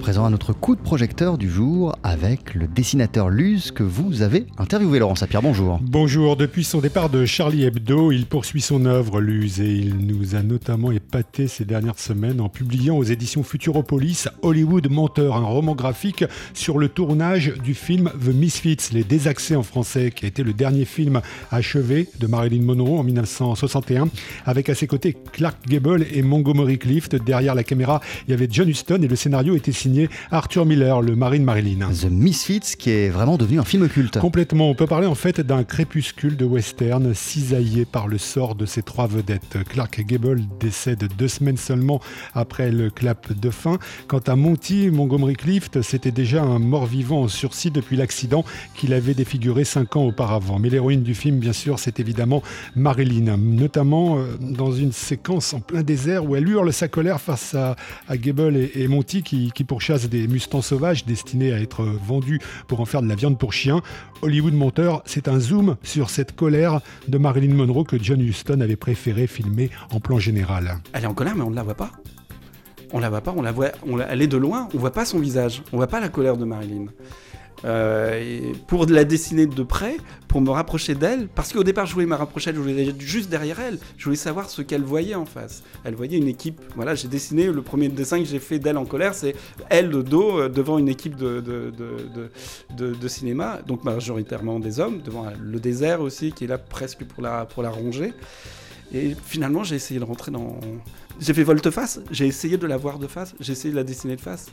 présent à notre coup de projecteur du jour avec le dessinateur Luz que vous avez interviewé, Laurent Sapir. Bonjour. Bonjour. Depuis son départ de Charlie Hebdo, il poursuit son œuvre, Luz, et il nous a notamment épaté ces dernières semaines en publiant aux éditions Futuropolis Hollywood Menteur, un roman graphique sur le tournage du film The Misfits, Les Désaxés en français, qui a été le dernier film achevé de Marilyn Monroe en 1961, avec à ses côtés Clark Gable et Montgomery Clift. Derrière la caméra, il y avait John Huston et le scénario était signé Arthur Miller, le marine Marilyn. The Misfits, qui est vraiment devenu un film culte. Complètement. On peut parler en fait d'un crépuscule de western cisaillé par le sort de ces trois vedettes. Clark Gable décède deux semaines seulement après le clap de fin. Quant à Monty Montgomery Clift, c'était déjà un mort-vivant en sursis depuis l'accident qu'il avait défiguré cinq ans auparavant. Mais l'héroïne du film, bien sûr, c'est évidemment Marilyn, notamment euh, dans une séquence en plein désert où elle hurle sa colère face à, Gable et, et Monty qui, qui pourchassent des mustangs sauvages destinés à être vendus pour en faire de la viande pour chiens. Hollywood Monteur, c'est un zoom sur cette colère de Marilyn Monroe que John Huston avait préféré filmer en plan général. Elle est en colère, mais on ne la voit pas. On la voit pas, on la voit, elle est de loin, on voit pas son visage, on voit pas la colère de Marilyn. Euh, pour la dessiner de près, pour me rapprocher d'elle, parce qu'au départ je voulais me rapprocher, je voulais juste derrière elle, je voulais savoir ce qu'elle voyait en face. Elle voyait une équipe, voilà, j'ai dessiné, le premier dessin que j'ai fait d'elle en colère, c'est elle de dos euh, devant une équipe de, de, cinéma, donc majoritairement des hommes, devant le désert aussi, qui est là presque pour la, pour la ronger. Et finalement, j'ai essayé de rentrer dans. J'ai fait volte-face, j'ai essayé de la voir de face, j'ai essayé de la dessiner de face.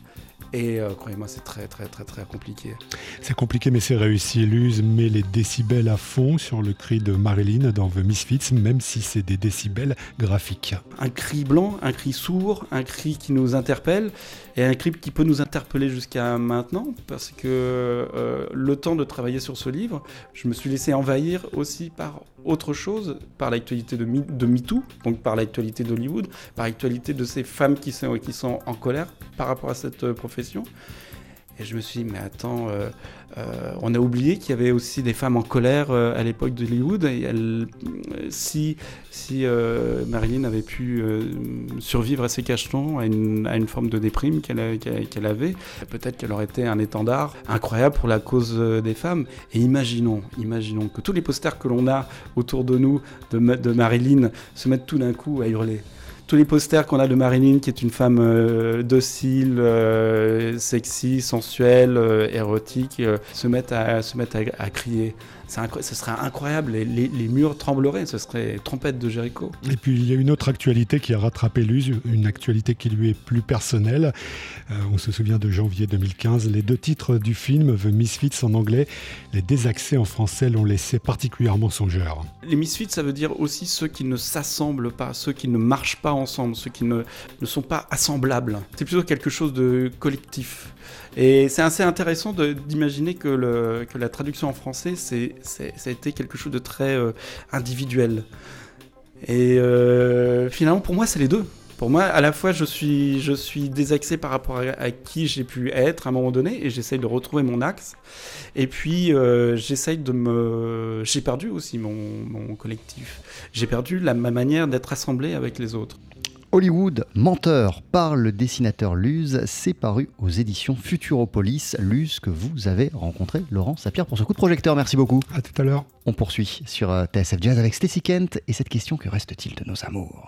Et euh, croyez-moi, c'est très, très, très, très compliqué. C'est compliqué, mais c'est réussi. Luz met les décibels à fond sur le cri de Marilyn dans The Misfits, même si c'est des décibels graphiques. Un cri blanc, un cri sourd, un cri qui nous interpelle, et un cri qui peut nous interpeller jusqu'à maintenant, parce que euh, le temps de travailler sur ce livre, je me suis laissé envahir aussi par autre chose, par l'actualité de, MeToo, donc par l'actualité d'Hollywood, par l'actualité de ces femmes qui sont, qui sont en colère par rapport à cette euh, profession. Et je me suis dit, mais attends, euh, euh, on a oublié qu'il y avait aussi des femmes en colère à l'époque d'Hollywood. Et si Marilyn avait pu survivre à ses cachetons, à une, à une forme de déprime qu'elle avait, peut-être qu'elle aurait été un étendard incroyable pour la cause des femmes. Et imaginons, imaginons que tous les posters que l'on a autour de nous de Marilyn se mettent tout d'un coup à hurler tous les posters qu'on a de Marilyn, qui est une femme euh, docile, euh, sexy, sensuelle, euh, érotique, se mettent à, se mettent à crier ce serait incroyable, les, les, murs trembleraient, ce serait trompette de Jéricho. Et puis il y a une autre actualité qui a rattrapé Luz, une actualité qui lui est plus personnelle. On se souvient de janvier 2015, les deux titres du film, The Misfits en anglais, Les Désaxés en français, l'ont laissé particulièrement songeur. Les Misfits, ça veut dire aussi ceux qui ne s'assemblent pas, ceux qui ne marchent pas ensemble, ceux qui ne, sont pas assemblables. C'est plutôt quelque chose de collectif. Et c'est assez intéressant d'imaginer que, la traduction en français, ça a été quelque chose de très euh, individuel. Et euh, finalement, pour moi, c'est les deux. Pour moi, à la fois, je suis, désaxé par rapport à, qui j'ai pu être à un moment donné, et j'essaye de retrouver mon axe. Et puis, euh, j'essaye de me... J'ai perdu aussi mon, collectif. J'ai perdu ma manière d'être assemblé avec les autres. Hollywood, menteur par le dessinateur Luz, c'est paru aux éditions Futuropolis. Luz que vous avez rencontré, Laurent Sapir, pour ce coup de projecteur. Merci beaucoup. À tout à l'heure. On poursuit sur euh, TSF Jazz avec Stacy Kent et cette question que reste-t-il de nos amours?